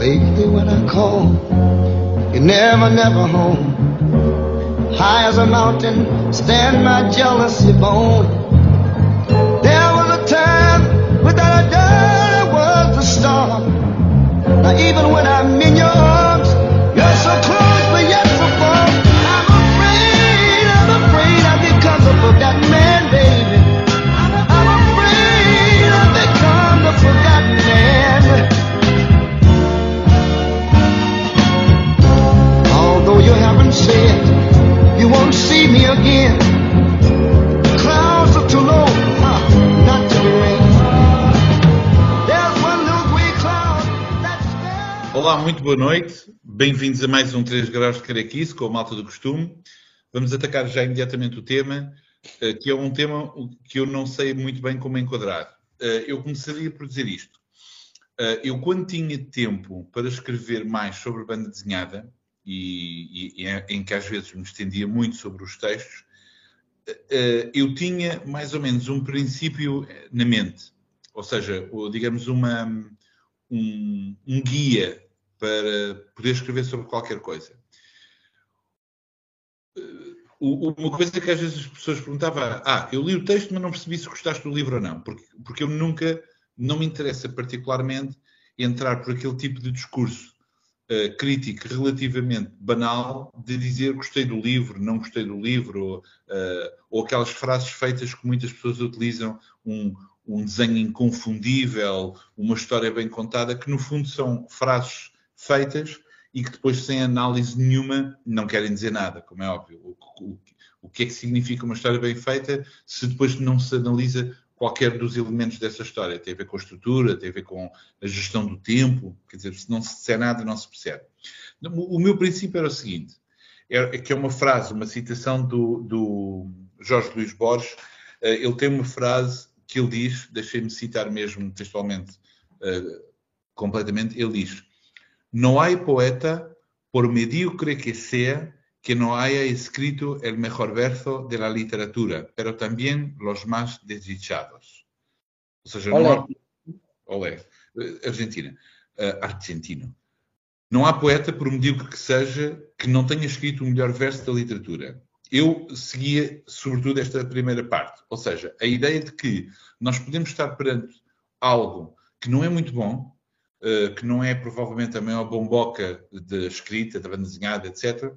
Lately when I call, you're never, never home. High as a mountain, stand my jealousy bone. There was a time without a doubt I was the star. Now even when I'm in your Olá, muito boa noite. Bem-vindos a mais um 3 graus de Caraquice, com a malta do costume. Vamos atacar já imediatamente o tema, eh, que é um tema que eu não sei muito bem como enquadrar. Eh, Eu começaria por dizer isto. Eh, Eu, quando tinha tempo para escrever mais sobre banda desenhada, e, e- e em- que às vezes me estendia muito sobre os textos, eu tinha mais ou menos um princípio na mente. Ou seja, digamos, uma, um, um guia para poder escrever sobre qualquer coisa. Eh, Uma coisa que às vezes as pessoas perguntavam, ah, eu li o texto, mas não percebi se gostaste do livro ou não, porque, porque eu nunca, não me interessa particularmente entrar por aquele tipo de discurso eh, crítico relativamente banal de dizer gostei do livro, não gostei do livro, ou, eh, ou aquelas frases feitas que muitas pessoas utilizam, um, um desenho inconfundível, uma história bem contada, que no fundo são frases feitas e que depois, sem análise nenhuma, não querem dizer nada, como é óbvio. O, o- o que é que significa uma história bem feita se depois não se analisa qualquer dos elementos dessa história? Tem a ver com a estrutura, tem a ver com a gestão do tempo, quer dizer, se não se disser nada, não se percebe. O, meu princípio era o seguinte, é, é que é uma frase, uma citação do, do Jorge Luís Borges, eh, ele tem uma frase que ele diz, deixei-me citar mesmo textualmente, eh, completamente, ele diz No hay poeta, por medíocre que sea, que no haya escrito el mejor verso de la literatura, pero también los más desdichados. Ou seja, não há... Olé. Eh, Argentina. Eh, argentino. Não há poeta, por medíocre que seja, que não tenha escrito o melhor verso da literatura. Eu seguia, sobretudo, esta primeira parte. Ou seja, a ideia de que nós podemos estar perante algo que não é muito bom, eh, que não é provavelmente a maior bomboca da escrita, da banda desenhada, etc.,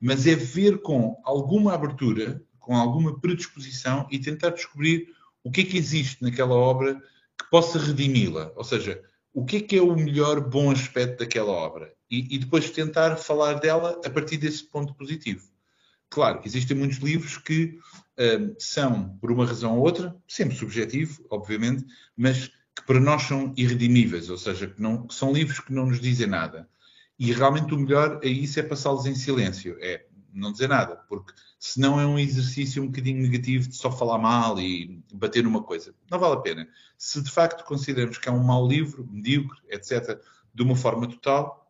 mas é ver com alguma abertura, com alguma predisposição e tentar descobrir o que é que existe naquela obra que possa redimi-la. Ou seja, o que é que é o melhor bom aspecto daquela obra? E, e depois tentar falar dela a partir desse ponto positivo. Claro, existem muitos livros que hum, são, por uma razão ou outra, sempre subjetivo, obviamente, mas que para nós são irredimíveis, ou seja, que, não, que são livros que não nos dizem nada. E realmente o melhor a isso é passá-los em silêncio, é não dizer nada, porque senão é um exercício um bocadinho negativo de só falar mal e bater numa coisa. Não vale a pena. Se de facto consideramos que é um mau livro, medíocre, etc., de uma forma total,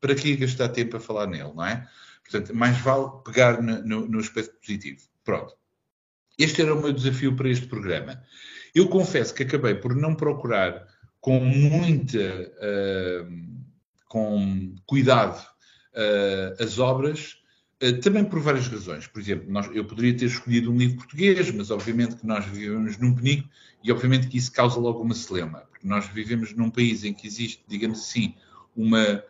para que gastar tempo a falar nele, não é? Portanto, mais vale pegar no, no, no aspecto positivo. Pronto. Este era o meu desafio para este programa. Eu confesso que acabei por não procurar com muita, uh, com cuidado uh, as obras, uh, também por várias razões. Por exemplo, nós, eu poderia ter escolhido um livro português, mas obviamente que nós vivemos num penico e obviamente que isso causa logo uma celema, porque nós vivemos num país em que existe, digamos assim, uma,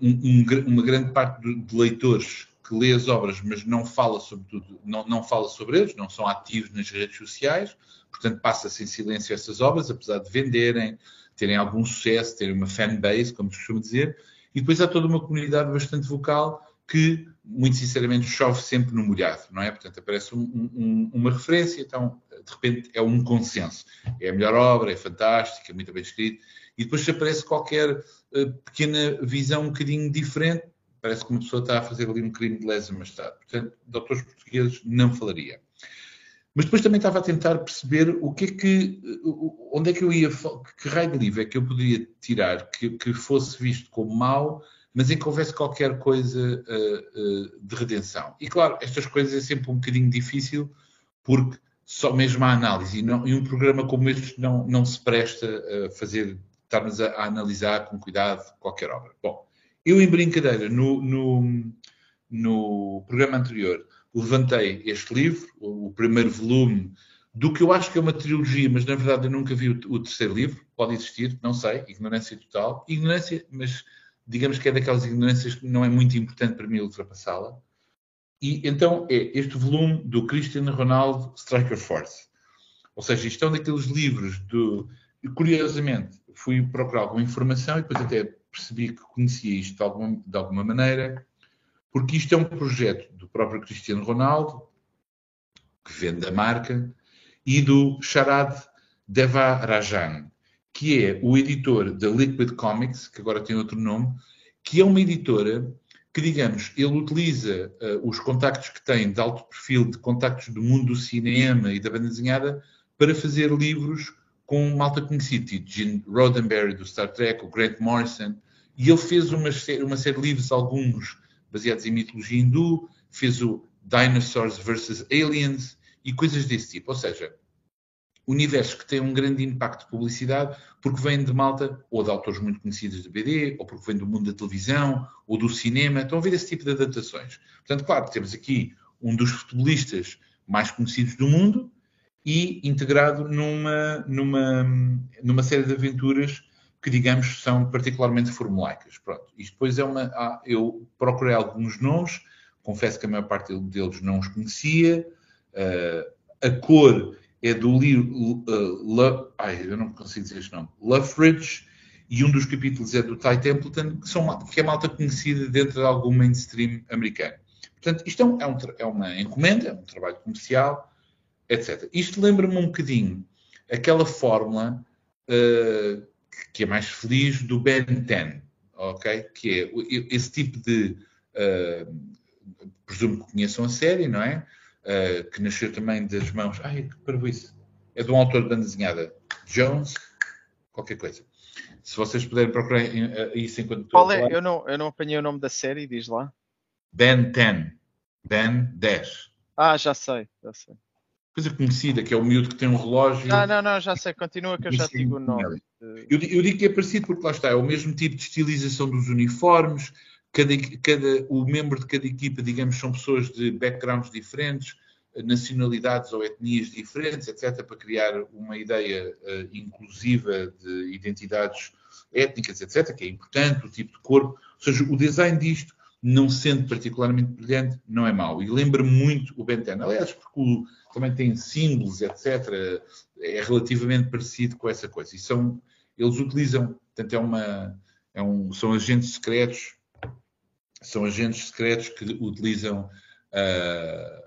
um, um, uma grande parte de, leitores que lê as obras, mas não fala sobre tudo, não, não fala sobre eles, não são ativos nas redes sociais, portanto passa-se em silêncio essas obras, apesar de venderem, terem algum sucesso, terem uma fanbase, como se costuma dizer, e depois há toda uma comunidade bastante vocal que, muito sinceramente, chove sempre no molhado, não é? Portanto, aparece um, um, uma referência, então, de repente, é um consenso. É a melhor obra, é fantástica, é muito bem escrito, e depois aparece qualquer uh, pequena visão um bocadinho diferente, parece que uma pessoa está a fazer ali um crime de lesa majestade. Portanto, de autores portugueses não falaria. Mas depois também estava a tentar perceber o que é que, onde é que eu ia, que raio de livro é que eu poderia tirar que, que fosse visto como mau, mas em que houvesse qualquer coisa uh, uh, de redenção. E claro, estas coisas é sempre um bocadinho difícil, porque só mesmo a análise, e, não, e um programa como este não, não se presta a fazer estarmos a, a, analisar com cuidado qualquer obra. Bom, eu em brincadeira, no, no, no programa anterior, levantei este livro, o, o, primeiro volume, do que eu acho que é uma trilogia, mas na verdade eu nunca vi o, o terceiro livro, pode existir, não sei, ignorância total. Ignorância, mas digamos que é daquelas ignorâncias que não é muito importante para mim ultrapassá-la. E então é este volume do Cristiano Ronaldo Striker Force. Ou seja, isto é um daqueles livros do. Curiosamente, fui procurar alguma informação e depois até percebi que conhecia isto de alguma, de alguma maneira, porque isto é um projeto do próprio Cristiano Ronaldo, que vende a marca, e do Sharad Devarajan, que é o editor da Liquid Comics, que agora tem outro nome, que é uma editora que, digamos, ele utiliza uh, os contactos que tem de alto perfil, de contactos do mundo do cinema e da banda desenhada, para fazer livros com malta conhecida, tipo Gene Roddenberry do Star Trek, o Grant Morrison, e ele fez uma, uma série de livros, alguns baseados em mitologia hindu, fez o Dinosaurs vs. Aliens e coisas desse tipo. Ou seja, universos que têm um grande impacto de publicidade porque vêm de malta ou de autores muito conhecidos de BD, ou porque vêm do mundo da televisão ou do cinema. Estão a ver esse tipo de adaptações. Portanto, claro, temos aqui um dos futebolistas mais conhecidos do mundo, e integrado numa, numa, numa série de aventuras que, digamos, são particularmente formulaicas. Pronto. Isto depois é uma. Ah, eu procurei alguns nomes, confesso que a maior parte deles não os conhecia. Uh, a cor é do livro. Uh, ai, eu não consigo dizer este nome. Luffridge, e um dos capítulos é do Ty Templeton, que, são, que é malta conhecida dentro de algum mainstream americano. Portanto, isto é, um, é, um, é uma encomenda, é um trabalho comercial etc. Isto lembra-me um bocadinho aquela fórmula uh, que é mais feliz do Ben 10, ok? Que é esse tipo de. Uh, presumo que conheçam a série, não é? Uh, que nasceu também das mãos. Ai, que isso. É de um autor de banda desenhada, Jones, qualquer coisa. Se vocês puderem procurar isso enquanto Qual é? Eu não, eu não apanhei o nome da série, diz lá. Ben 10. Ben 10. Ah, já sei, já sei coisa conhecida, que é o miúdo que tem um relógio. Não, não, não, já sei, continua que eu já digo o nome. Eu, eu, digo que é parecido porque lá está, é o mesmo tipo de estilização dos uniformes, cada, cada, o membro de cada equipa, digamos, são pessoas de backgrounds diferentes, nacionalidades ou etnias diferentes, etc., para criar uma ideia uh, inclusiva de identidades étnicas, etc., que é importante, o tipo de corpo. Ou seja, o design disto, não sendo particularmente brilhante, não é mau. E lembra muito o Ben 10. Aliás, porque o também tem símbolos, etc. É relativamente parecido com essa coisa. E são, eles utilizam, portanto, é uma, é um, são agentes secretos, são agentes secretos que utilizam uh,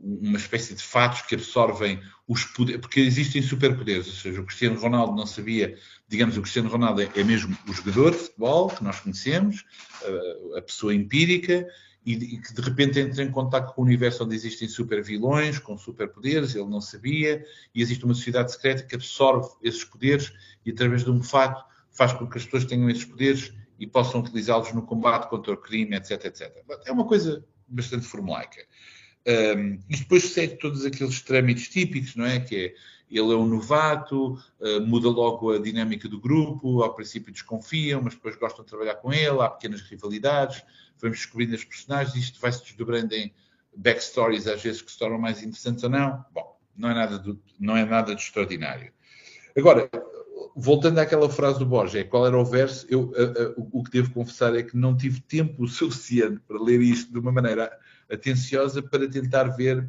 uma espécie de fatos que absorvem os poderes, porque existem superpoderes, ou seja, o Cristiano Ronaldo não sabia, digamos, o Cristiano Ronaldo é, mesmo o jogador de futebol que nós conhecemos, uh, a pessoa empírica, e, que de repente entra em contato com o universo onde existem super vilões, com superpoderes, ele não sabia, e existe uma sociedade secreta que absorve esses poderes e através de um fato faz com que as pessoas tenham esses poderes e possam utilizá-los no combate contra o crime, etc, etc. É uma coisa bastante formulaica. Um, e depois segue todos aqueles trâmites típicos, não é? Que é, ele é um novato, uh, muda logo a dinâmica do grupo, ao princípio desconfiam, mas depois gostam de trabalhar com ele, há pequenas rivalidades, vamos descobrindo as personagens, isto vai se desdobrando em backstories, às vezes que se tornam mais interessantes ou não. Bom, não é nada, do, não é nada de extraordinário. Agora, voltando àquela frase do Borges, é, qual era o verso, eu, o que devo confessar é que não tive tempo suficiente para ler isto de uma maneira atenciosa para tentar ver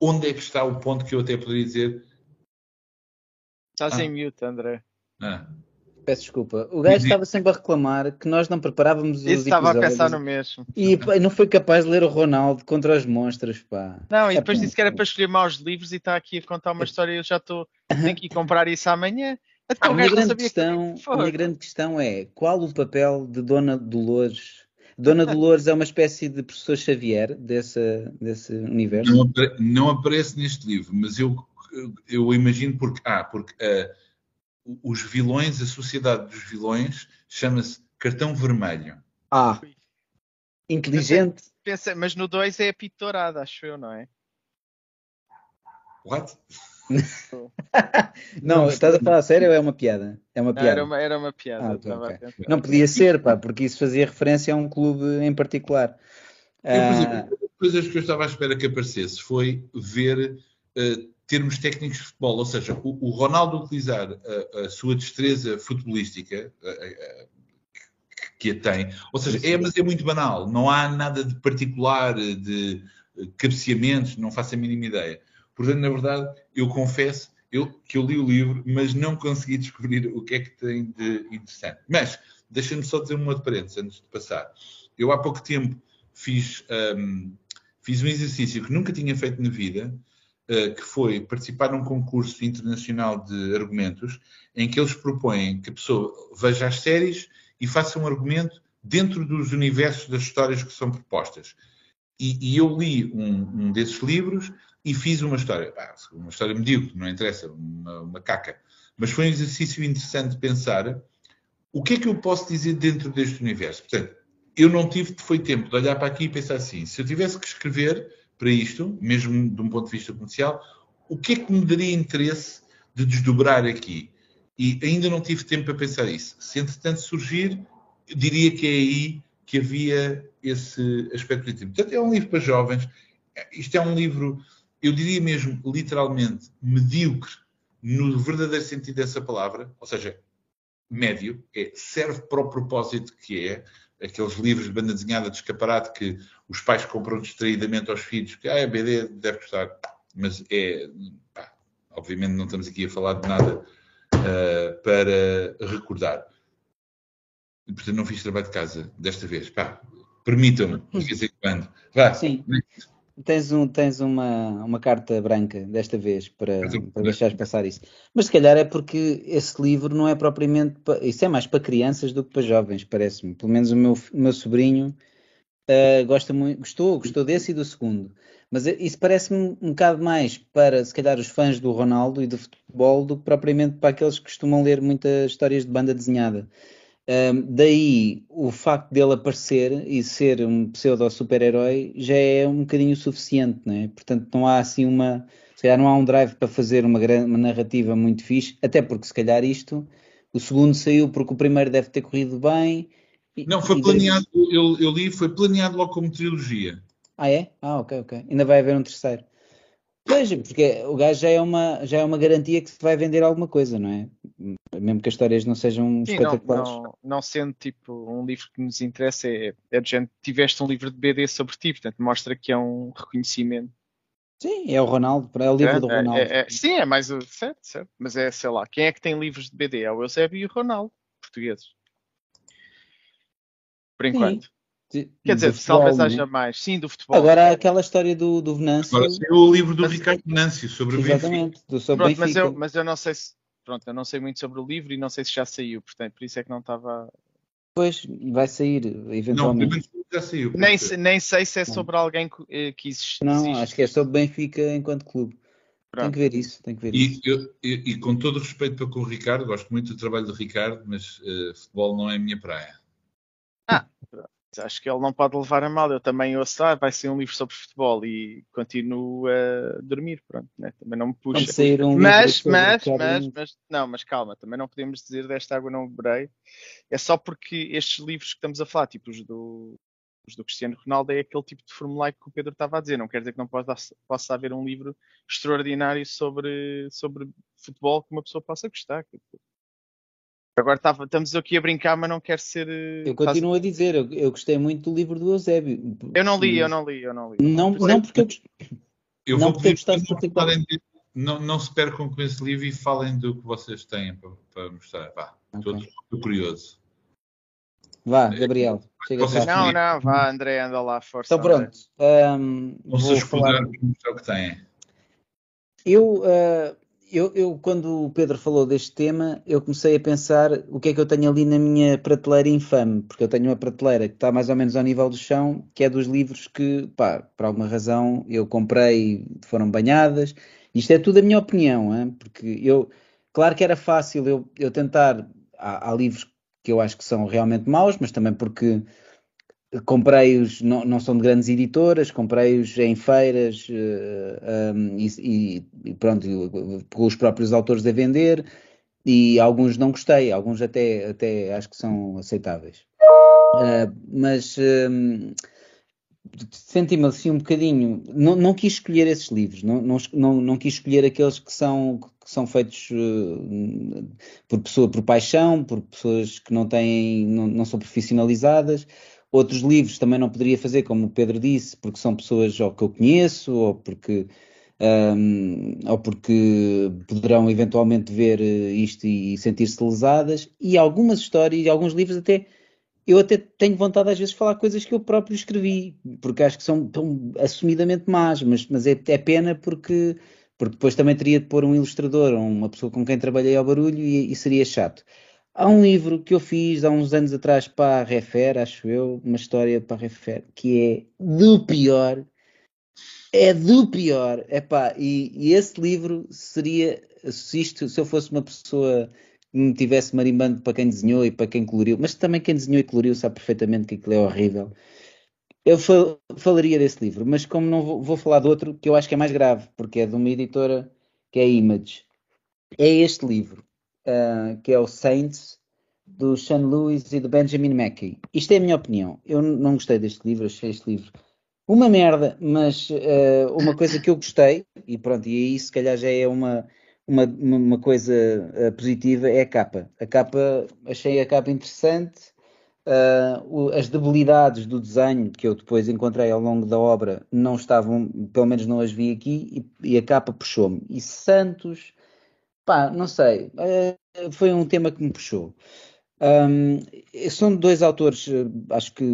onde é que está o ponto que eu até poderia dizer. Estás ah. em mute, André. Ah. Peço desculpa. O gajo estava sempre a reclamar que nós não preparávamos os Isso estava a pensar no mesmo. E pá, não foi capaz de ler o Ronaldo contra as monstras, pá. Não, e depois é, disse que era para escolher maus livros e está aqui a contar uma história e eu já estou... Tenho que ir comprar isso amanhã. Até a, minha grande questão, que... a minha grande questão é qual o papel de Dona Dolores Dona Dolores é uma espécie de professor Xavier desse, desse universo? Não, não aparece neste livro, mas eu, eu imagino porque. Ah, porque uh, os vilões, a sociedade dos vilões, chama-se cartão vermelho. Ah, inteligente. Pensa, mas no 2 é a pito dourada, acho eu, não é? What? não, estás a falar a sério ou é uma piada? É uma piada. Era uma, era uma piada. Ah, okay, okay. Não podia ser, pá, porque isso fazia referência a um clube em particular. Eu, por exemplo, uma das coisas que eu estava à espera que aparecesse foi ver uh, termos técnicos de futebol, ou seja, o, o Ronaldo utilizar a, a, sua destreza futebolística, a, que a tem, ou seja, é, mas é muito banal, não há nada de particular, de cabeceamentos, não faço a mínima ideia. Portanto, na verdade, eu confesso eu, que eu li o livro, mas não consegui descobrir o que é que tem de interessante. Mas, deixa-me só dizer uma parênteses antes de passar. Eu há pouco tempo fiz, um, fiz um exercício que nunca tinha feito na vida, uh, que foi participar num concurso internacional de argumentos, em que eles propõem que a pessoa veja as séries e faça um argumento dentro dos universos das histórias que são propostas. E, e eu li um, um, desses livros e fiz uma história, uma história medíocre, não interessa, uma, uma caca. Mas foi um exercício interessante de pensar o que é que eu posso dizer dentro deste universo. Portanto, eu não tive, foi tempo de olhar para aqui e pensar assim, se eu tivesse que escrever para isto, mesmo de um ponto de vista comercial, o que é que me daria interesse de desdobrar aqui? E ainda não tive tempo para pensar isso. Se entretanto surgir, eu diria que é aí que havia esse aspecto positivo. Portanto, é um livro para jovens. Isto é um livro, eu diria mesmo, literalmente, medíocre, no verdadeiro sentido dessa palavra, ou seja, médio, é, serve para o propósito que é, aqueles livros de banda desenhada de escaparate que os pais compram distraidamente aos filhos, que ah, a BD deve gostar, mas é, pá, obviamente não estamos aqui a falar de nada uh, para recordar. Portanto, não fiz trabalho de casa desta vez. Pá, permitam-me, de vez em quando. Vá. Sim. Tens, um, tens uma, uma carta branca desta vez para, para deixares passar isso. Mas se calhar é porque esse livro não é propriamente. Isso é mais para crianças do que para jovens, parece-me. Pelo menos o meu, o meu sobrinho uh, gosta muito, gostou, gostou desse e do segundo. Mas isso parece-me um bocado mais para, se calhar, os fãs do Ronaldo e do futebol do que propriamente para aqueles que costumam ler muitas histórias de banda desenhada. Um, daí o facto dele aparecer e ser um pseudo super-herói já é um bocadinho suficiente, né? portanto não há assim uma, se calhar não há um drive para fazer uma, uma narrativa muito fixe, até porque se calhar isto, o segundo saiu porque o primeiro deve ter corrido bem. E, não, foi planeado, daí... eu, eu, li, foi planeado logo como trilogia. Ah é? Ah ok, ok. Ainda vai haver um terceiro. Pois, porque o gajo já é uma, já é uma garantia que se vai vender alguma coisa, não é? Mesmo que as histórias não sejam Sim, espetaculares. Não, não, não, sendo tipo um livro que nos interessa, é, é de gente, tiveste um livro de BD sobre ti, portanto mostra que é um reconhecimento. Sim, é o Ronaldo, é o livro é, do é, Ronaldo. É, é, sim, é mais o certo, certo, mas é, sei lá, quem é que tem livros de BD? É o Eusébio e o Ronaldo, portugueses. Por enquanto. Sim. Quer dizer, futebol, talvez haja né? mais. Sim, do futebol. Agora aquela história do, do Venâncio. Agora saiu o livro do mas, Ricardo Venâncio sobre o Benfica. sobre pronto, Mas eu, mas eu não sei se. Pronto, eu não sei muito sobre o livro e não sei se já saiu, portanto, por isso é que não estava. Pois, vai sair, eventualmente. Não, já saiu. Nem, nem sei se é sobre não. alguém que, eh, que existe. Não, existe. acho que é sobre Benfica enquanto clube. Pronto. Tem que ver isso, tem que ver e, isso. Eu, e, e, com todo o respeito para com o Ricardo, gosto muito do trabalho do Ricardo, mas uh, futebol não é a minha praia. Acho que ele não pode levar a mal. Eu também ouço, ah, vai ser um livro sobre futebol e continuo a dormir, pronto, né? também não me puxa. Um mas, mas, mas, mas, não, mas calma, também não podemos dizer desta água não beberei. É só porque estes livros que estamos a falar, tipo os do, os do Cristiano Ronaldo, é aquele tipo de formulário que o Pedro estava a dizer. Não quer dizer que não possa, possa haver um livro extraordinário sobre, sobre futebol que uma pessoa possa gostar. Agora tava, estamos aqui a brincar, mas não quero ser. Eh, eu continuo a dizer, eu, eu, gostei muito do livro do Eusébio. Eu não li, eu não li, eu não li. Não, não porque eu, eu não vou pedir que não, não se percam com esse livro e falem do que vocês têm para, para mostrar. Vá, okay. estou curioso. Vá, Gabriel. Chega não, não, vá, André, anda lá, força. Então pronto. Um, vou falar... mostrar o que têm. Eu, uh, eu, eu, quando o Pedro falou deste tema, eu comecei a pensar o que é que eu tenho ali na minha prateleira infame, porque eu tenho uma prateleira que está mais ou menos ao nível do chão, que é dos livros que, pá, por alguma razão eu comprei foram banhadas. Isto é tudo a minha opinião, hein? porque eu, claro que era fácil eu, eu tentar, há, há livros que eu acho que são realmente maus, mas também porque comprei-os, não, não, são de grandes editoras, comprei-os em feiras uh, um, e, e, pronto, com os próprios autores a vender e alguns não gostei, alguns até, até acho que são aceitáveis. Uh, mas uh, senti-me assim um bocadinho, não, não, quis escolher esses livros, não, não, não, quis escolher aqueles que são, que são feitos uh, por pessoa, por paixão, por pessoas que não têm, não, não são profissionalizadas. Outros livros também não poderia fazer, como o Pedro disse, porque são pessoas ou que eu conheço, ou porque, um, ou porque poderão eventualmente ver eh, isto e sentir-se lesadas. E algumas histórias, e alguns livros até eu até tenho vontade às vezes de falar coisas que eu próprio escrevi, porque acho que são tão assumidamente más, mas, mas é, é, pena porque, porque depois também teria de pôr um ilustrador ou uma pessoa com quem trabalhei ao barulho e, e, seria chato. Há um livro que eu fiz há uns anos atrás para a Refer, acho eu, uma história para a Refer, que é do pior, é do pior, epá, e, e esse livro seria, se, isto, se eu fosse uma pessoa me tivesse marimbando para quem desenhou e para quem coloriu, mas também quem desenhou e coloriu sabe perfeitamente que aquilo é horrível. Eu fal falaria desse livro, mas como não vou, vou, falar de outro que eu acho que é mais grave, porque é de uma editora que é Image. É este livro, uh, que é o Saints, do Sean Lewis e do Benjamin Mackey. Isto é a minha opinião. Eu não gostei deste livro, achei este livro uma merda, mas uh, uma coisa que eu gostei, e pronto, e aí se calhar já é uma uma, uma coisa uh, positiva é a capa. A capa, achei a capa interessante. Uh, as debilidades do desenho que eu depois encontrei ao longo da obra não estavam, pelo menos não as vi aqui, e, e a capa puxou-me. E Santos, pá, não sei, uh, foi um tema que me puxou. Um, são dois autores, acho que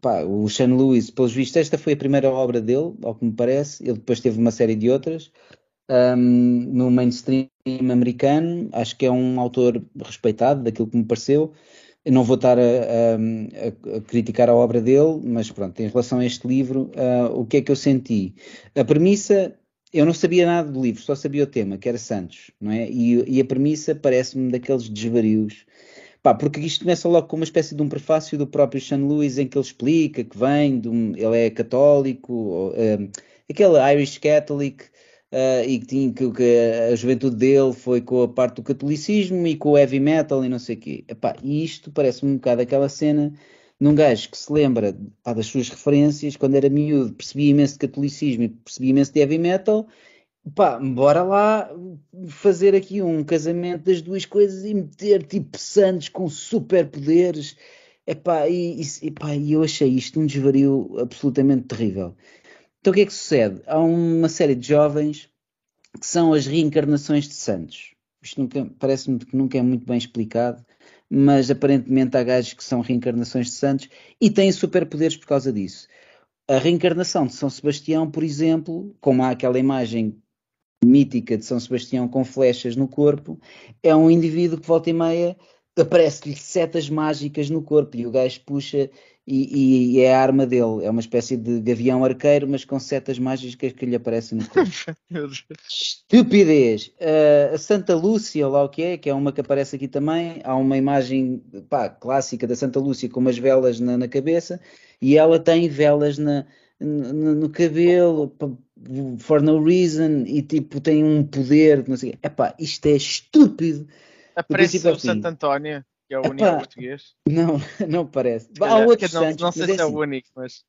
pá, o Sean Lewis, pelos vistos, esta foi a primeira obra dele, ao que me parece. Ele depois teve uma série de outras um, no mainstream americano. Acho que é um autor respeitado, daquilo que me pareceu. Eu não vou estar a, a, a, criticar a obra dele, mas pronto, em relação a este livro, uh, o que é que eu senti? A premissa, eu não sabia nada do livro, só sabia o tema, que era Santos, não é? E, e a premissa parece-me daqueles desvarios. Pá, porque isto começa logo com uma espécie de um prefácio do próprio Sean Lewis em que ele explica que vem, de um, ele é católico, ou, um, aquele Irish Catholic, uh, e que, tinha, que, que, a juventude dele foi com a parte do catolicismo e com o heavy metal e não sei o quê. Epá, e isto parece-me um bocado aquela cena num gajo que se lembra pá, das suas referências, quando era miúdo, percebia imenso de catolicismo e percebia imenso de heavy metal, pá, bora lá fazer aqui um casamento das duas coisas e meter tipo santos com superpoderes. Epá, e, e, epá, e eu achei isto um desvario absolutamente terrível. Então o que é que sucede? Há uma série de jovens que são as reencarnações de santos. Isto parece-me que nunca é muito bem explicado, mas aparentemente há gajos que são reencarnações de santos e têm superpoderes por causa disso. A reencarnação de São Sebastião, por exemplo, como há aquela imagem mítica de São Sebastião com flechas no corpo, é um indivíduo que volta e meia aparece-lhe setas mágicas no corpo e o gajo puxa e, e, é a arma dele. É uma espécie de gavião arqueiro, mas com setas mágicas que lhe aparecem no corpo. Estupidez! Uh, a Santa Lúcia, lá o que é, que é uma que aparece aqui também. Há uma imagem pá, clássica da Santa Lúcia com umas velas na, na cabeça e ela tem velas na, no, no cabelo for no reason e tipo tem um poder. Não sei, epá, isto é estúpido. Aparece o Santo António que é o único português. Não, não parece. Há outros não, Santos, não sei se é, é, o assim, único, mas.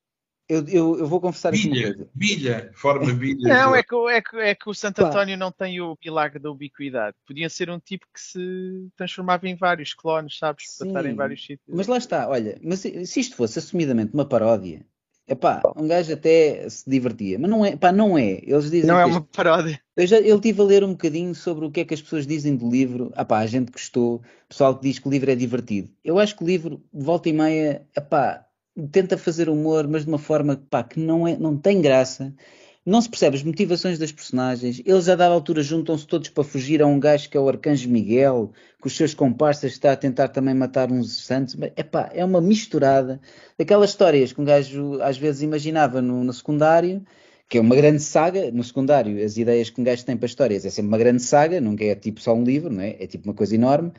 Eu, eu, eu, vou confessar bilha, aqui uma coisa. Bilha, forma bilha. Não, é que, é, que, é que o Santo António não tem o milagre da ubiquidade. Podia ser um tipo que se transformava em vários clones, sabes? Sim, para estar em vários sítios. Mas lá está, olha, mas se isto fosse assumidamente uma paródia, Epá, um gajo até se divertia, mas não é, pá, não é. Eles dizem não é uma paródia. Eu já eu tive a ler um bocadinho sobre o que é que as pessoas dizem do livro. Epá, a gente gostou, pessoal que diz que o livro é divertido. Eu acho que o livro, volta e meia, epá, tenta fazer humor, mas de uma forma epá, que não, é, não tem graça não se percebe as motivações das personagens. Eles, a dada altura, juntam-se todos para fugir a um gajo que é o Arcanjo Miguel, que os seus comparsas está a tentar também matar uns santos. Epá, é uma misturada daquelas histórias que um gajo às vezes imaginava no, no secundário, que é uma grande saga. No secundário, as ideias que um gajo tem para histórias é sempre uma grande saga, nunca é tipo só um livro, não é? É tipo uma coisa enorme.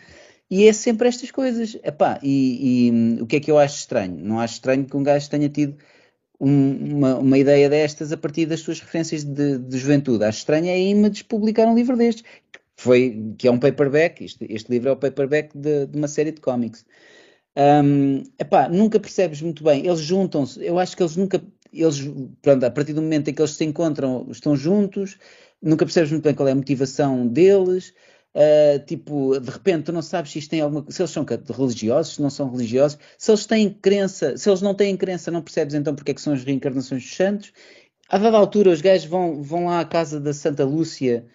E é sempre estas coisas. Epá, e, e hum, o que é que eu acho estranho? Não acho estranho que um gajo tenha tido um, uma, uma, ideia destas a partir das suas referências de, de juventude. Acho estranho é a Image publicar um livro destes, que, foi, que é um paperback. Este, este livro é o paperback de, de uma série de cómics. Um, epá, nunca percebes muito bem. Eles juntam-se. Eu acho que eles nunca. Eles, pronto, a partir do momento em que eles se encontram, estão juntos, nunca percebes muito bem qual é a motivação deles. Uh, tipo, de repente tu não sabes se isto tem alguma se eles são religiosos, se não são religiosos, se eles têm crença, se eles não têm crença, não percebes então porque é que são as reencarnações dos santos. A dada altura, os gajos vão, vão lá à casa da Santa Lúcia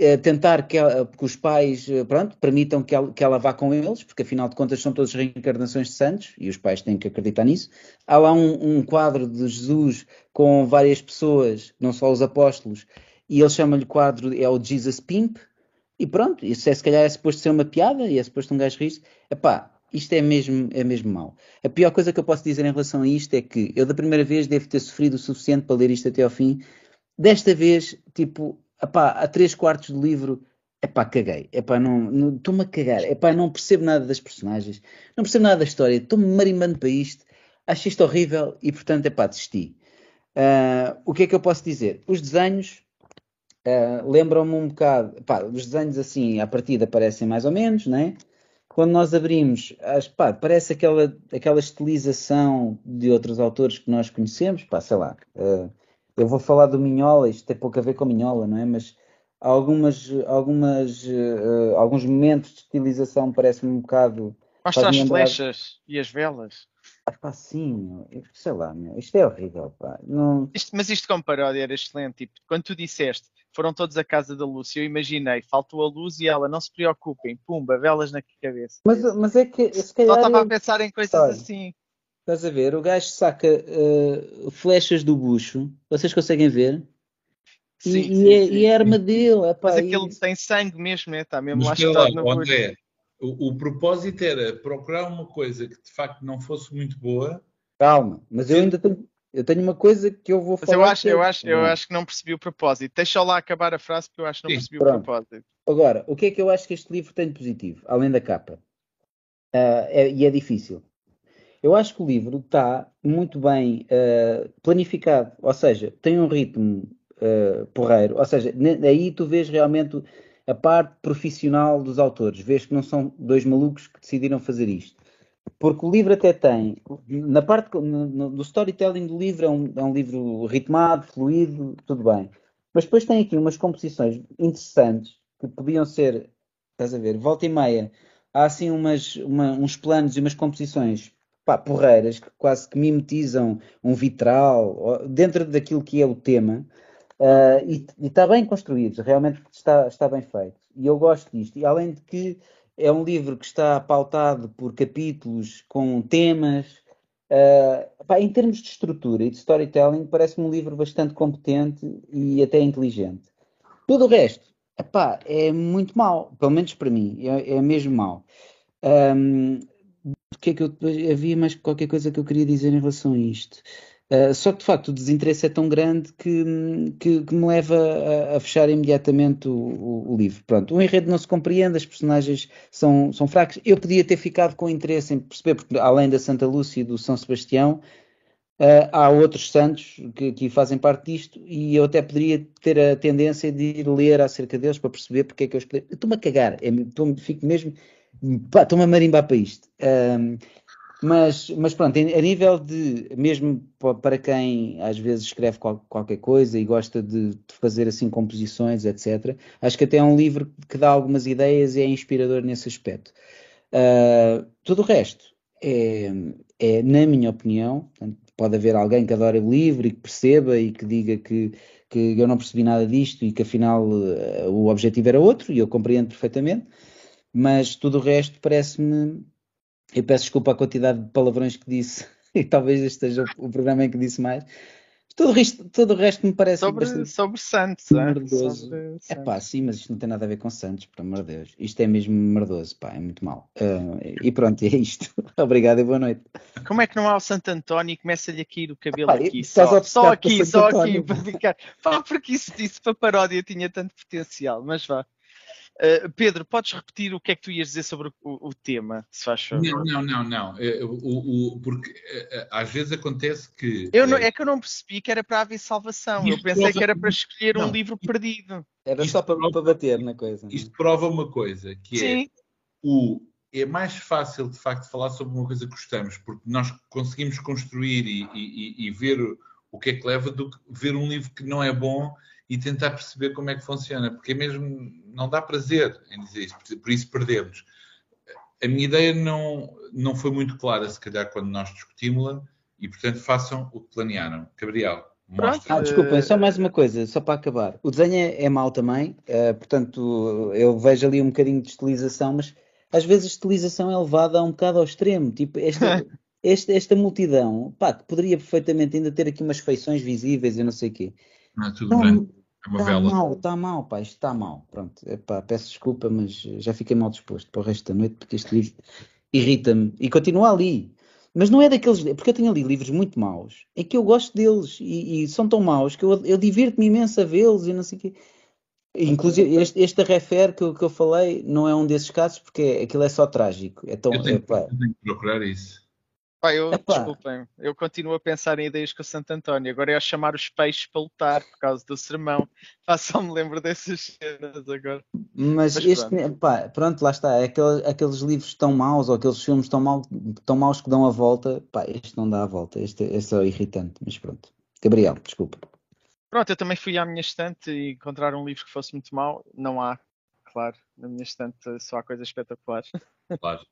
uh, tentar que, ela, que, os pais uh, pronto, permitam que ela, que ela, vá com eles, porque afinal de contas são todas reencarnações de santos e os pais têm que acreditar nisso. Há lá um, um quadro de Jesus com várias pessoas, não só os apóstolos, e ele chama-lhe quadro, é o Jesus Pimp, e pronto, isso é se calhar é suposto ser uma piada e é suposto um gajo rir Epá, isto é mesmo, é mesmo mau. A pior coisa que eu posso dizer em relação a isto é que eu da primeira vez devo ter sofrido o suficiente para ler isto até ao fim. Desta vez, tipo, epá, a três quartos do livro, epá, caguei. Epá, não, estou-me a cagar. Epá, não percebo nada das personagens, não percebo nada da história, estou-me marimbando para isto, acho isto horrível e portanto, epá, desisti. Uh, o que é que eu posso dizer? Os desenhos Uh, Lembram-me um bocado, pá, os desenhos assim, à partida parecem mais ou menos, né? Quando nós abrimos, as, pá, parece aquela, aquela estilização de outros autores que nós conhecemos, pá, sei lá. Uh, eu vou falar do Minhola, isto tem pouco a ver com Minhola, não é? Mas algumas, algumas, uh, alguns momentos de estilização parecem-me um bocado. Mostra as flechas e as velas. Ah, pá, sim, sei lá, meu, isto é horrível, pá. Não... Isto, mas isto como paródia era excelente, tipo, quando tu disseste foram todos à casa da Lúcia. Eu imaginei, faltou a luz e ela, não se preocupem, pumba, velas na cabeça. Mas, mas é que se calhar. Só estava a pensar em coisas assim. Estás a ver? O gajo saca uh, flechas do bucho, vocês conseguem ver? Sim, e, sim, é, sim, e é a arma dele. Epá, mas aquele e... tem sangue mesmo, né? Está mesmo mas lá lá, no André, o, o propósito era procurar uma coisa que de facto não fosse muito boa. Calma, mas eu ainda tenho, eu tenho uma coisa que eu vou falar. Mas eu acho, eu, acho, eu acho que não percebi o propósito. Deixa lá acabar a frase porque eu acho que não Sim, percebi pronto. o propósito. Agora, o que é que eu acho que este livro tem de positivo, além da capa? Uh, é, e é difícil. Eu acho que o livro está muito bem uh, planificado, ou seja, tem um ritmo uh, porreiro, ou seja, aí tu vês realmente a parte profissional dos autores, vês que não são dois malucos que decidiram fazer isto. Porque o livro até tem, na parte do storytelling do livro, é um, é um livro ritmado, fluido, tudo bem. Mas depois tem aqui umas composições interessantes que podiam ser, estás a ver, volta e meia, há assim umas, uma, uns planos e umas composições pá, porreiras que quase que mimetizam um vitral dentro daquilo que é o tema uh, e, está bem construído, realmente está, está bem feito. E eu gosto disto. E além de que é um livro que está pautado por capítulos com temas. Uh, pá, em termos de estrutura e de storytelling, parece-me um livro bastante competente e até inteligente. Tudo o resto epá, é muito mau, pelo menos para mim, é, é mesmo mau. Um, que é que eu, havia mais qualquer coisa que eu queria dizer em relação a isto. Uh, só que de facto o desinteresse é tão grande que, que, que me leva a, a, fechar imediatamente o, o, o, livro. Pronto, o enredo não se compreende, as personagens são, são fracas. Eu podia ter ficado com interesse em perceber, porque além da Santa Lúcia e do São Sebastião, uh, há outros santos que, que, fazem parte disto e eu até poderia ter a tendência de ir ler acerca deles para perceber porque é que eu escolhi. Estou-me a cagar, é, estou, fico mesmo. Estou-me a marimbar para isto. Uh, mas, mas pronto, a nível de, mesmo para quem às vezes escreve qual, qualquer coisa e gosta de, de, fazer assim composições, etc., acho que até é um livro que dá algumas ideias e é inspirador nesse aspecto. Uh, tudo o resto é, é, na minha opinião, pode haver alguém que adore o livro e que perceba e que diga que, que eu não percebi nada disto e que afinal uh, o objetivo era outro, e eu compreendo perfeitamente, mas tudo o resto parece-me eu peço desculpa a quantidade de palavrões que disse, e talvez este seja o programa em que disse mais. Todo o resto, todo o resto me parece sobre, bastante sobre Santos, merdoso. É pá, sim, mas isto não tem nada a ver com Santos, por amor de Deus. Isto é mesmo merdoso, pá, é muito mal. Uh, e pronto, é isto. Obrigado e boa noite. Como é que não há o Santo António e começa-lhe a cair o cabelo Epá, aqui? Só, só aqui, só aqui, para ficar. Pá, porque isso, isso para paródia tinha tanto potencial, mas vá. Uh, Pedro, podes repetir o que é que tu ias dizer sobre o, o tema, se faz favor? Não, não, não, não. É, o, o, porque é, é, às vezes acontece que. Eu não, é que eu não percebi que era para haver salvação. Eu pensei prova... que era para escolher não, um livro perdido. Era só para, prova... para, bater na coisa. Isto prova uma coisa, que Sim. é o. É mais fácil, de facto, falar sobre uma coisa que gostamos, porque nós conseguimos construir e, e, e ver o que é que leva do que ver um livro que não é bom e tentar perceber como é que funciona, porque é mesmo não dá prazer em dizer isso, por isso perdemos. A minha ideia não, não foi muito clara, se calhar, quando nós discutimos-la, e portanto façam o que planearam. Gabriel, mostra. Ah, desculpa, só mais uma coisa, só para acabar. O desenho é, é mau também, uh, portanto, eu vejo ali um bocadinho de estilização, mas às vezes a estilização é levada um bocado ao extremo. Tipo, esta, esta, esta multidão, pá, que poderia perfeitamente ainda ter aqui umas feições visíveis e não sei o quê. Ah, tudo bem. É uma está mal, está mal, pá, isto está mal. Pronto, epá, peço desculpa, mas já fiquei mal disposto para o resto da noite porque este livro irrita-me e continua ali. Mas não é daqueles, porque eu tenho ali livros muito maus, é que eu gosto deles e, e são tão maus que eu, eu divirto-me imenso a vê-los e não sei o quê. Inclusive, este, este refer que eu, que eu falei não é um desses casos porque é, aquilo é só trágico. É tão, eu, tenho, eu tenho que procurar isso. Pá, eu, desculpem, eu continuo a pensar em ideias com o Santo António. Agora é a chamar os peixes para lutar por causa do sermão. Pá, só me lembro dessas cenas agora. Mas, Mas este, pronto. Pá, pronto, lá está. Aquele, aqueles livros tão maus ou aqueles filmes tão, mal, tão maus que dão a volta. Pá, este não dá a volta. Este é só irritante. Mas pronto. Gabriel, desculpa. Pronto, eu também fui à minha estante e encontrar um livro que fosse muito mau. Não há, claro. Na minha estante só há coisas espetaculares. Claro.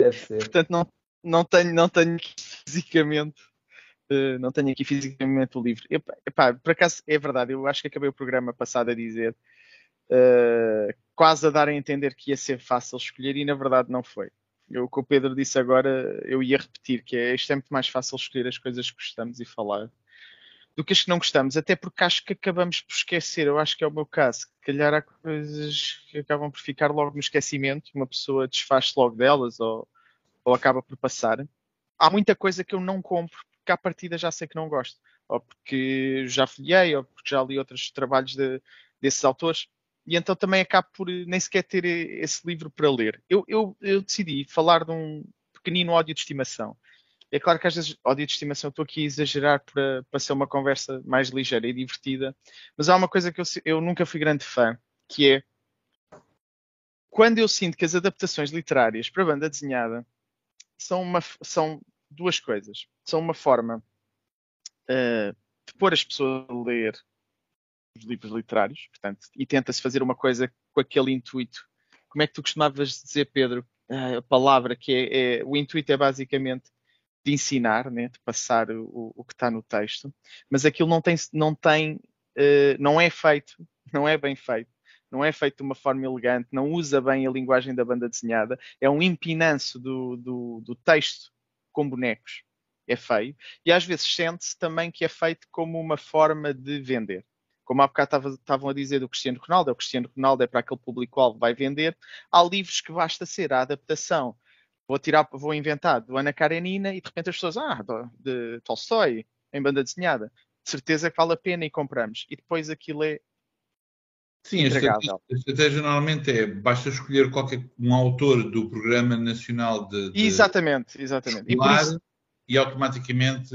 Deve ser. Portanto, não, não tenho, não tenho fisicamente. Uh, não tenho aqui fisicamente o livro. Epá, epá, por acaso é verdade, eu acho que acabei o programa passado a dizer, uh, quase a dar a entender que ia ser fácil escolher e na verdade não foi. Eu, o que o Pedro disse agora, eu ia repetir, que é isto é muito mais fácil escolher as coisas que gostamos e falar do que as que não gostamos, até porque acho que acabamos por esquecer, eu acho que é o meu caso, calhar há coisas que acabam por ficar logo no esquecimento, uma pessoa desfaz-se logo delas ou ou acaba por passar. Há muita coisa que eu não compro porque à partida já sei que não gosto, ou porque já folhei, ou porque já li outros trabalhos de, desses autores, e então também acabo por nem sequer ter esse livro para ler. Eu, eu, eu decidi falar de um pequenino ódio de estimação. É claro que às vezes ódio de estimação estou aqui a exagerar para, para ser uma conversa mais ligeira e divertida, mas há uma coisa que eu, eu nunca fui grande fã, que é quando eu sinto que as adaptações literárias para banda desenhada são, uma, são duas coisas. São uma forma uh, de pôr as pessoas a ler os livros literários, portanto, e tenta-se fazer uma coisa com aquele intuito. Como é que tu costumavas dizer, Pedro, a palavra que é, é o intuito é basicamente de ensinar, né, de passar o, o que está no texto, mas aquilo não tem, não tem, uh, não é feito, não é bem feito não é feito de uma forma elegante, não usa bem a linguagem da banda desenhada, é um empinanço do, do, do texto com bonecos. É feio. E às vezes sente-se também que é feito como uma forma de vender. Como há bocado estavam a dizer do Cristiano Ronaldo, é o Cristiano Ronaldo é para aquele público-alvo que vai vender. Há livros que basta ser a adaptação. Vou tirar, vou inventar do Ana Karenina e de repente as pessoas, ah, de Tolstói, em banda desenhada. De certeza que vale a pena e compramos. E depois aquilo é Sim, a estratégia, a estratégia, normalmente é basta escolher qualquer um autor do Programa Nacional de, de exatamente, exatamente. E, isso... e, automaticamente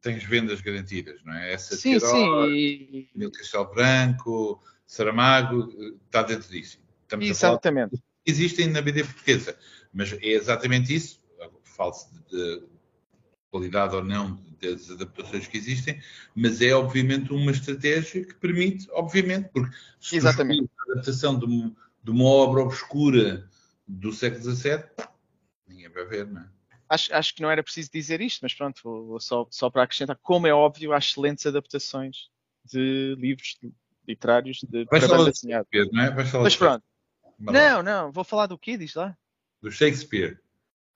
tens vendas garantidas, não é? Essa sim, Tirol, sim. Mil Castelo Branco, Saramago, está dentro disso. Estamos exatamente. existem na BD portuguesa, mas é exatamente isso. Falo-se de qualidade ou não das adaptações que existem, mas é obviamente uma estratégia que permite, obviamente, porque se Exatamente. a adaptação de uma, de uma, obra obscura do século XVII, ninguém vai ver, não é? Acho, acho que não era preciso dizer isto, mas pronto, vou, vou só, só para acrescentar, como é óbvio, há excelentes adaptações de livros literários de para banda desenhada. Não é? mas pronto. Não, não, vou falar do quê? Diz lá. Do Shakespeare.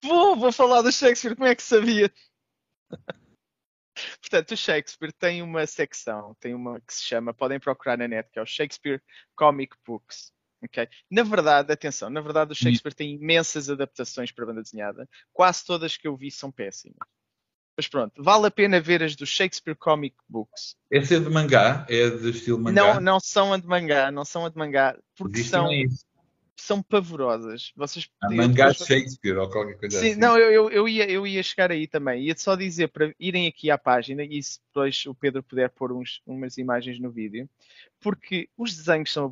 Vou, vou falar do Shakespeare, como é que sabia? Portanto, o Shakespeare tem uma secção, tem uma que se chama, podem procurar na net, que é o Shakespeare Comic Books. Okay? Na verdade, atenção, na verdade o Shakespeare tem imensas adaptações para banda desenhada. Quase todas que eu vi são péssimas. Mas pronto, vale a pena ver as dos Shakespeare Comic Books. Essa é de mangá? É de estilo mangá? Não, não são a de mangá, não são a de mangá, porque são, são pavorosas. Vocês ah, mangá de Shakespeare ou qualquer coisa Sim, assim. Não, eu, eu, eu, ia, eu ia chegar aí também. Ia só dizer para irem aqui à página e se depois o Pedro puder pôr uns, umas imagens no vídeo, porque os desenhos são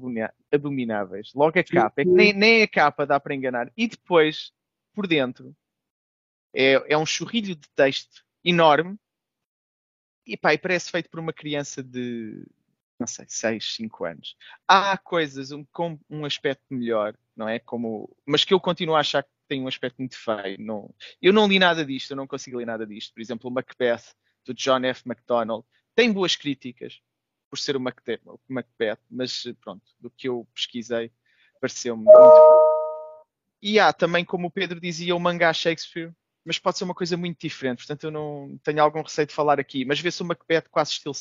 abomináveis. Logo a capa, é nem, nem a capa dá para enganar. E depois, por dentro, é, é um churrilho de texto enorme e pá, e parece feito por uma criança de não sei, 6, 5 anos. Há coisas um, com um aspecto melhor, não é? Como, mas que eu continuo a achar que tem um aspecto muito feio. Não, eu não li nada disto, eu não consigo ler nada disto. Por exemplo, o Macbeth, do John F. MacDonald, tem boas críticas por ser o Macbeth, mas pronto, do que eu pesquisei, pareceu-me muito bom. E há também, como o Pedro dizia, o mangá Shakespeare, mas pode ser uma coisa muito diferente, portanto eu não tenho algum receio de falar aqui, mas vê-se o Macbeth quase estilo,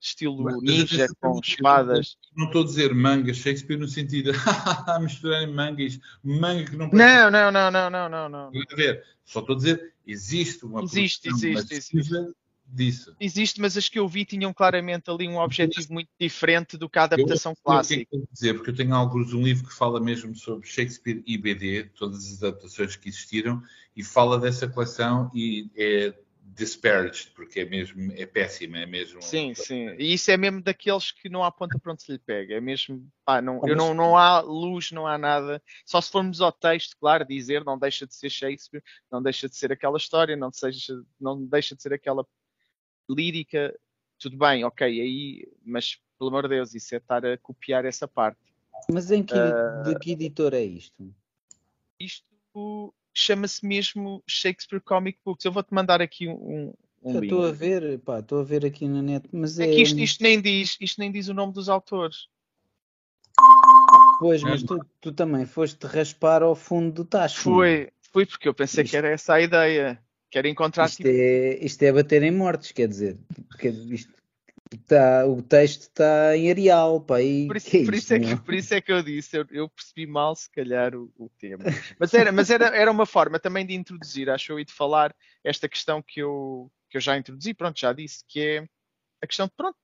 estilo mas, ninja, com espadas. Não estou a dizer manga Shakespeare no sentido de misturar mangas, manga que não Não, não, não, não, não, não, não. A ver, só estou a dizer, existe uma existe, existe, existe. disso. Existe, mas as que eu vi tinham claramente ali um objetivo muito diferente do que a adaptação eu, clássica. Eu dizer, porque eu tenho alguns um livro que fala mesmo sobre Shakespeare e BD, todas as adaptações que existiram, e fala dessa coleção e é disparaged, porque é mesmo, é péssima, é mesmo. Sim, sim. E isso é mesmo daqueles que não há ponta para onde se lhe pega. É mesmo, pá, não, eu não, não há luz, não há nada. Só se formos ao texto, claro, dizer não deixa de ser Shakespeare, não deixa de ser aquela história, não, seja, não deixa de ser aquela lírica, tudo bem, ok, aí, mas pelo amor de Deus, isso é estar a copiar essa parte. Mas em que, uh, de que editor é isto? Isto chama-se mesmo Shakespeare Comic Books. Eu vou-te mandar aqui um, um Estou a ver, pá, estou a ver aqui na net, mas é, é que isto, isto, nem diz, isto nem diz o nome dos autores. Pois, mas tu, tu também foste raspar ao fundo do tacho. Foi, foi porque eu pensei isto, que era essa a ideia. Quero encontrar isto, tipo... é, isto é bater em mortes, quer dizer, porque isto, Tá, o texto está em Arial, pá, e por, isso, é por, isso é que, por isso é que eu disse, eu, eu percebi mal se calhar o, o tema. Mas, era, mas era, era uma forma também de introduzir, acho eu, e de falar esta questão que eu, que eu já introduzi, pronto, já disse, que é a questão de, pronto,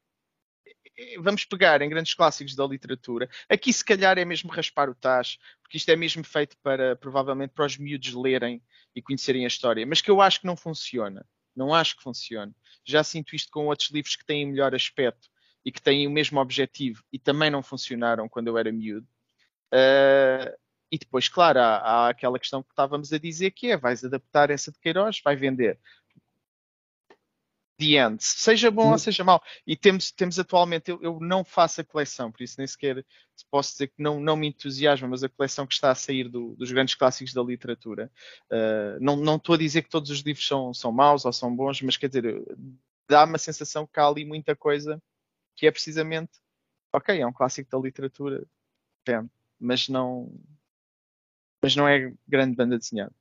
vamos pegar em grandes clássicos da literatura. Aqui, se calhar, é mesmo raspar o tacho, porque isto é mesmo feito para, provavelmente, para os miúdos lerem e conhecerem a história, mas que eu acho que não funciona. Não acho que funcione. Já sinto isto com outros livros que têm melhor aspecto e que têm o mesmo objetivo e também não funcionaram quando eu era miúdo. Uh, e depois, claro, há, há, aquela questão que estávamos a dizer que é, vais adaptar essa de Queiroz, vai vender the end, seja bom ou hum. seja mau. E temos, temos atualmente, eu, eu, não faço a coleção, por isso nem sequer posso dizer que não, não me entusiasma, mas a coleção que está a sair do, dos grandes clássicos da literatura. Uh, não, não estou a dizer que todos os livros são, são maus ou são bons, mas quer dizer, dá-me a sensação que há ali muita coisa que é precisamente, ok, é um clássico da literatura, mas não, mas não é grande banda desenhada.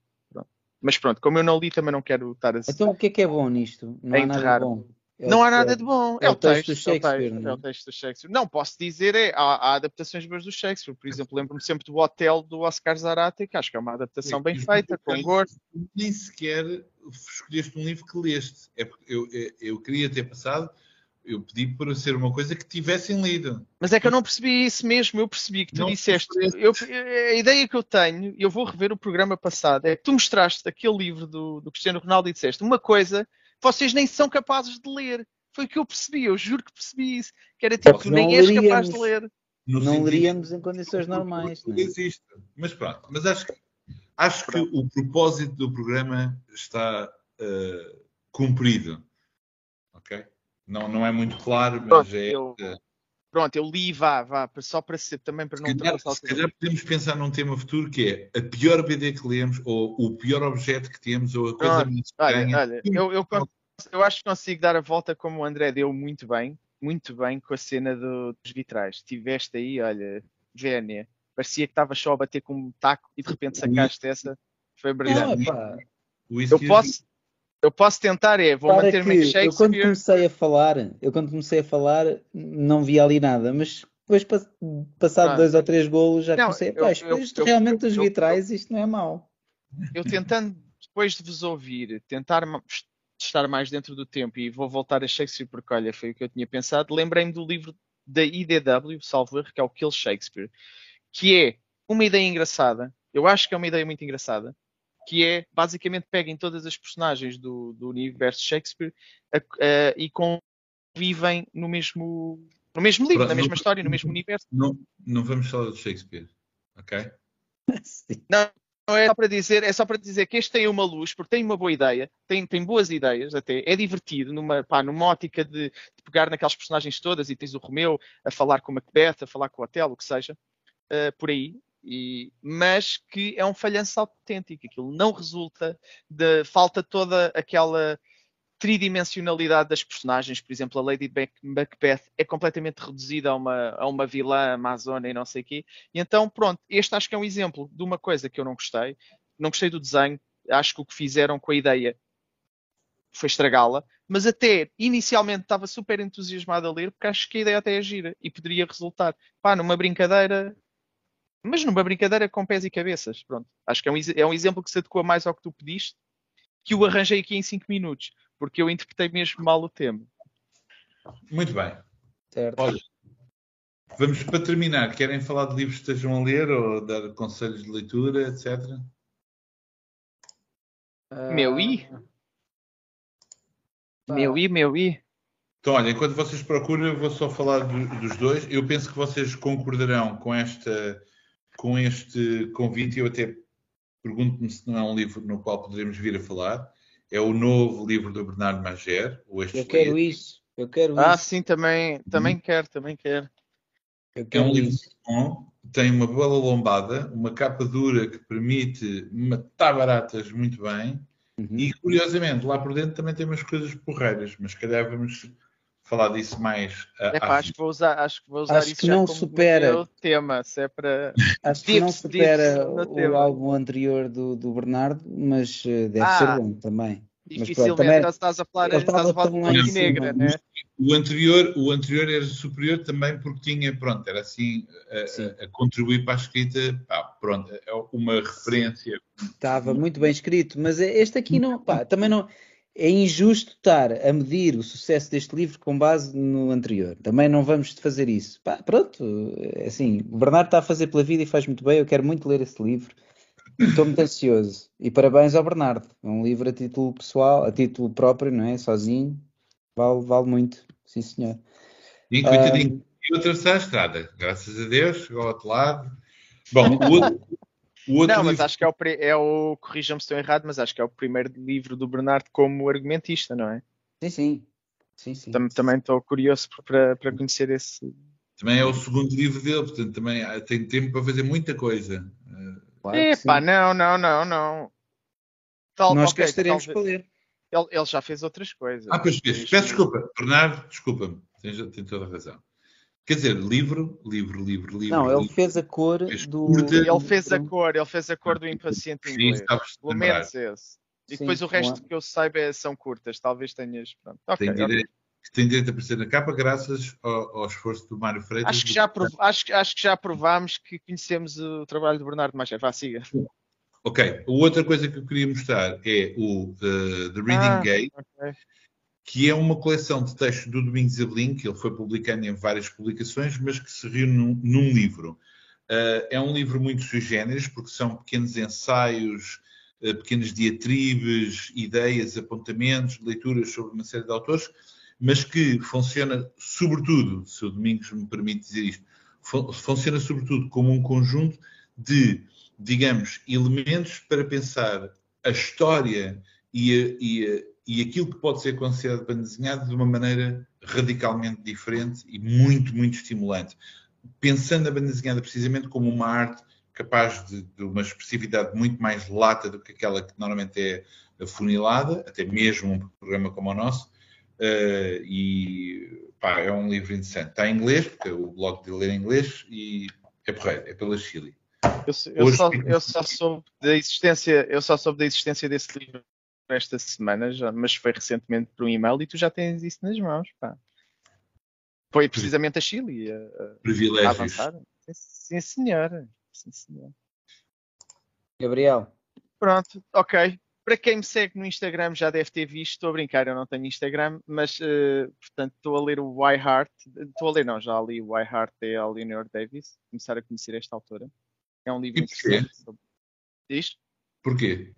Mas pronto, como eu não li, também não quero estar a. Então o que é que é bom nisto? Não há nada de bom. É não há nada de bom. É, é o texto, do Shakespeare. É o texto, é o texto do Shakespeare. Não, posso dizer, é, há, há adaptações boas do Shakespeare. Por exemplo, lembro-me sempre do Hotel do Oscar Zarate, que acho que é uma adaptação bem feita, com gosto. Nem sequer escolheste um livro que leste. É porque eu, eu, eu queria ter passado eu pedi para ser uma coisa que tivessem lido. Mas é que eu não percebi isso mesmo. Eu percebi que tu não disseste. Eu, a ideia que eu tenho, e eu vou rever o programa passado, é que tu mostraste aquele livro do, do Cristiano Ronaldo e disseste uma coisa que vocês nem são capazes de ler. Foi o que eu percebi, eu juro que percebi isso. Que era tipo, tu nem és capaz de ler. No não leríamos em condições normais. Não é? existe. Mas pronto, mas acho que, acho que o propósito do programa está uh, cumprido. Não, não é muito claro, mas pronto, é. Eu, pronto, eu li, vá, vá, só para ser também para não se calhar, se calhar podemos pensar num tema futuro que é a pior BD que lemos, ou o pior objeto que temos, ou a coisa pronto, mais. Olha, olha, eu, eu, eu acho que consigo dar a volta como o André deu muito bem, muito bem com a cena do, dos vitrais. Tiveste aí, olha, Vénia, parecia que estava só a bater com um taco e de repente sacaste essa. Foi brilhante. Não, eu posso, eu posso tentar, é, vou manter-me em Shakespeare. Eu quando comecei a falar, eu quando comecei a falar, não vi ali nada, mas depois, passado ah, dois ou três golos, já não, comecei a pá, isto realmente eu, os vitrais, isto não é mau. Eu tentando, depois de vos ouvir, tentar estar mais dentro do tempo e vou voltar a Shakespeare porque, olha, foi o que eu tinha pensado, lembrei-me do livro da IDW, salvo erro, que é o Kill Shakespeare, que é uma ideia engraçada, eu acho que é uma ideia muito engraçada, que é, basicamente, peguem todas as personagens do, do universo Shakespeare a, a, e convivem no mesmo, no mesmo livro, na mesma história, no mesmo universo. Não, não vamos falar de Shakespeare, ok? Não, não é só para dizer, é só para dizer que este tem uma luz, porque tem uma boa ideia, tem, tem boas ideias até, é divertido numa, pá, numa ótica de, de, pegar naquelas personagens todas e tens o Romeu a falar com o Macbeth, a falar com o Otelo, o que seja, uh, por aí. E, mas que é um falhanço autêntico, aquilo não resulta de falta toda aquela tridimensionalidade das personagens, por exemplo, a Lady Macbeth é completamente reduzida a uma, a uma vilã amazona e não sei o quê. E então, pronto, este acho que é um exemplo de uma coisa que eu não gostei. Não gostei do desenho, acho que o que fizeram com a ideia foi estragá-la, mas até inicialmente estava super entusiasmado a ler porque acho que a ideia até é gira e poderia resultar, pá, numa brincadeira, mas numa brincadeira com pés e cabeças, pronto. Acho que é um, é um exemplo que se adequa mais ao que tu pediste, que o arranjei aqui em 5 minutos porque eu interpretei mesmo mal o tema. Muito bem. Certo. Olha, vamos para terminar. Querem falar de livros que estejam a ler ou dar conselhos de leitura, etc? Uh... Meu i? Meu i, meu i. Então, olha, enquanto vocês procuram, eu vou só falar do, dos dois. Eu penso que vocês concordarão com, esta, com este convite. Eu até pergunto-me se não é um livro no qual poderemos vir a falar é o novo livro do Bernardo Mager, o Eu quero isso, eu quero ah, isso. sim, também, também hum. quero, também quero. é um livro bom, tem uma boa lombada, uma capa dura que permite matar baratas muito bem, uhum. e curiosamente, lá por dentro também tem umas coisas porreiras, mas calhar vamos falar disso mais. É, pá, acho que vou usar, acho que vou usar acho isso que não supera o tema, se é para. Acho que não supera o álbum anterior do, do Bernardo, mas eh, deve ah, ser bom também. Dificilmente mas, pronto, estás a falar, estás a falar de Ponte Negra, né? O anterior, o anterior era superior também porque tinha, pronto, era assim a, a, a contribuir para a escrita, pá, pronto, é uma referência. Estava muito bem escrito, mas este aqui não, pá, também não é injusto estar a medir o sucesso deste livro com base no anterior. Também não vamos fazer isso. Pá, pronto, é assim, o Bernardo está a fazer pela vida e faz muito bem. Eu quero muito ler esse livro. Estou muito ansioso. E parabéns ao Bernardo. É um livro a título pessoal, a título próprio, não é? Sozinho. Vale, vale muito. Sim, senhor. E coitadinho, um, atravessar a estrada. Graças a Deus, chegou ao outro lado. Bom, o outro, não, livro... mas acho que é o, é o corrijam-me se estou errado, mas acho que é o primeiro livro do Bernardo como argumentista, não é? Sim, sim. sim, sim. Tam, também estou curioso para, para conhecer esse. Também é o segundo livro dele, portanto também tem tempo para fazer muita coisa. Claro Epá, não, não, não, não. Tal, Nós okay, estaremos para ler. Ele, ele, já fez outras coisas. Ah, pois fez. Peço desculpa. Bernardo, desculpa-me. Tem, tem toda a razão. Quer dizer, livro, livro, livro, livro. Não, ele livro. fez a cor do. Ele fez a cor, ele fez a cor do impaciente inglês. Sim, Pelo menos esse. E depois Sim, o resto que eu saiba é, são curtas, talvez tenhas. Pronto. Okay, tem, direito, okay. tem direito a aparecer na capa, graças ao, ao esforço do Mário Freitas. Acho que, já prov, acho, acho que já provámos que conhecemos o trabalho do Bernardo Machado. Vá, siga. Ok, outra coisa que eu queria mostrar é o uh, The Reading ah, Gate. Okay que é uma coleção de textos do Domingos Abelim, que ele foi publicando em várias publicações, mas que se reúne num, num livro. Uh, é um livro muito sui generis, porque são pequenos ensaios, uh, pequenas diatribes, ideias, apontamentos, leituras sobre uma série de autores, mas que funciona sobretudo, se o Domingos me permite dizer isto, fu funciona sobretudo como um conjunto de, digamos, elementos para pensar a história e a, e a e aquilo que pode ser considerado banda desenhada de uma maneira radicalmente diferente e muito, muito estimulante. Pensando a banda desenhada precisamente como uma arte capaz de, de uma expressividade muito mais lata do que aquela que normalmente é afunilada, até mesmo um programa como o nosso, uh, e pá, é um livro interessante. Está em inglês, porque o blog dele é em inglês, e é porreiro, é pela Chile. Eu, eu, só, eu, só, soube da existência, eu só soube da existência desse livro esta semana, já, mas foi recentemente por um e-mail e tu já tens isso nas mãos. Pá. Foi precisamente a Chile a, a, a avançar. Sim, senhora. Sim, senhor. Gabriel. Pronto, ok. para quem me segue no Instagram já deve ter visto, estou a brincar, eu não tenho Instagram, mas uh, portanto estou a ler o Why Heart, estou a ler não, já li o Why Heart da Leonor Davis, começar a conhecer esta autora. É um livro interessante sobre isto. Porquê?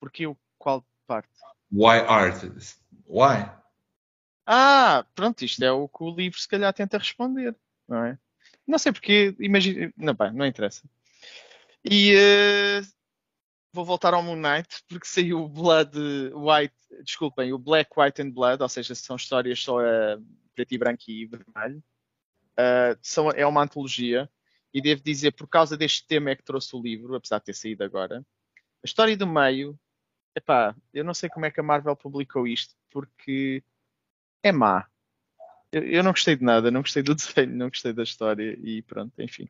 Porque o qual parte? Why art? Why? Ah, pronto, isto é o que o livro se calhar tenta responder, não é? Não sei porque, imagina, não, bem, não interessa. E uh, vou voltar ao Moon Knight porque saiu o Blood White, desculpem, o Black, White and Blood, ou seja, são histórias só uh, preto e branco e vermelho. Uh, são, é uma antologia e devo dizer, por causa deste tema é que trouxe o livro, apesar de ter saído agora. A história do meio, epá, eu não sei como é que a Marvel publicou isto, porque é má. Eu, eu não gostei de nada, não gostei do desenho, não gostei da história e pronto, enfim.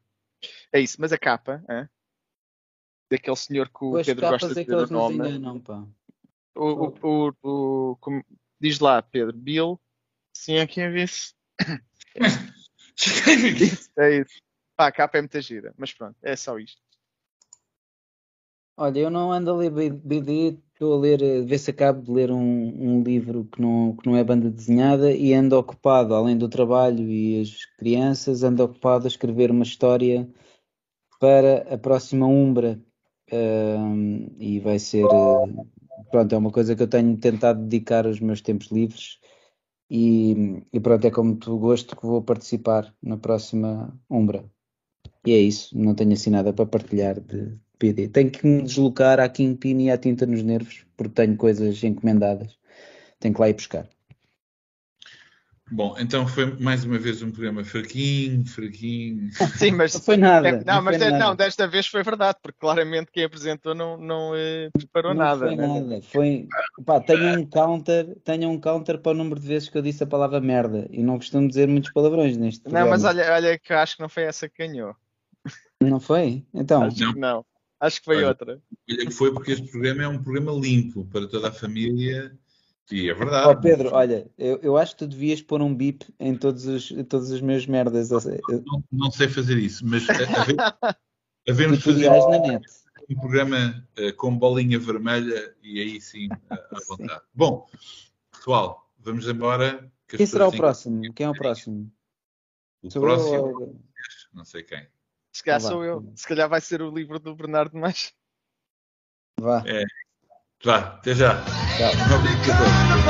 É isso, mas a capa, é? daquele senhor que o Pedro gosta de é ver o nome. Enganam, o, o, o, o, como, diz lá, Pedro, Bill, sim, aqui a ver-se. é isso. Pá, a capa é muita gira, mas pronto, é só isto. Olha, eu não ando a ler BD, estou a ler, a ver se acabo de ler um, um, livro que não, que não é banda desenhada e ando ocupado, além do trabalho e as crianças, ando ocupado a escrever uma história para a próxima Umbra. Uh, e vai ser, uh, pronto, é uma coisa que eu tenho tentado dedicar os meus tempos livres e, e pronto, é como tu gosto que vou participar na próxima Umbra. E é isso, não tenho assim nada para partilhar de PD. Tenho que me deslocar à Kingpin e à tinta nos nervos, porque tenho coisas encomendadas. Tenho que lá ir buscar. Bom, então foi mais uma vez um programa fraquinho, fraquinho. Sim, mas não foi nada. É, não, não mas de, não, desta vez foi verdade, porque claramente quem apresentou não, não eh, preparou não nada. Foi né? nada. Foi, pá, tenho um counter, tenho um counter para o número de vezes que eu disse a palavra merda e não costumo dizer muitos palavrões neste programa. Não, mas olha, olha que eu acho que não foi essa que ganhou. Não foi? Então. Acho não. que não. Acho que foi olha, outra. Foi porque este programa é um programa limpo para toda a família e é verdade. Oh, Pedro, olha, eu, eu acho que tu devias pôr um bip em todos os, todos os meus merdas. Não, não sei fazer isso, mas havemos fazer na net. um programa uh, com bolinha vermelha e aí sim à vontade. Bom, pessoal, vamos embora. Que quem será o próximo? Quem é o próximo? O Sou próximo, eu... não sei quem. Se calhar então sou eu. Então Se calhar vai ser o livro do Bernardo mais. Vá. É. Vá, até já. Tchau. Tchau.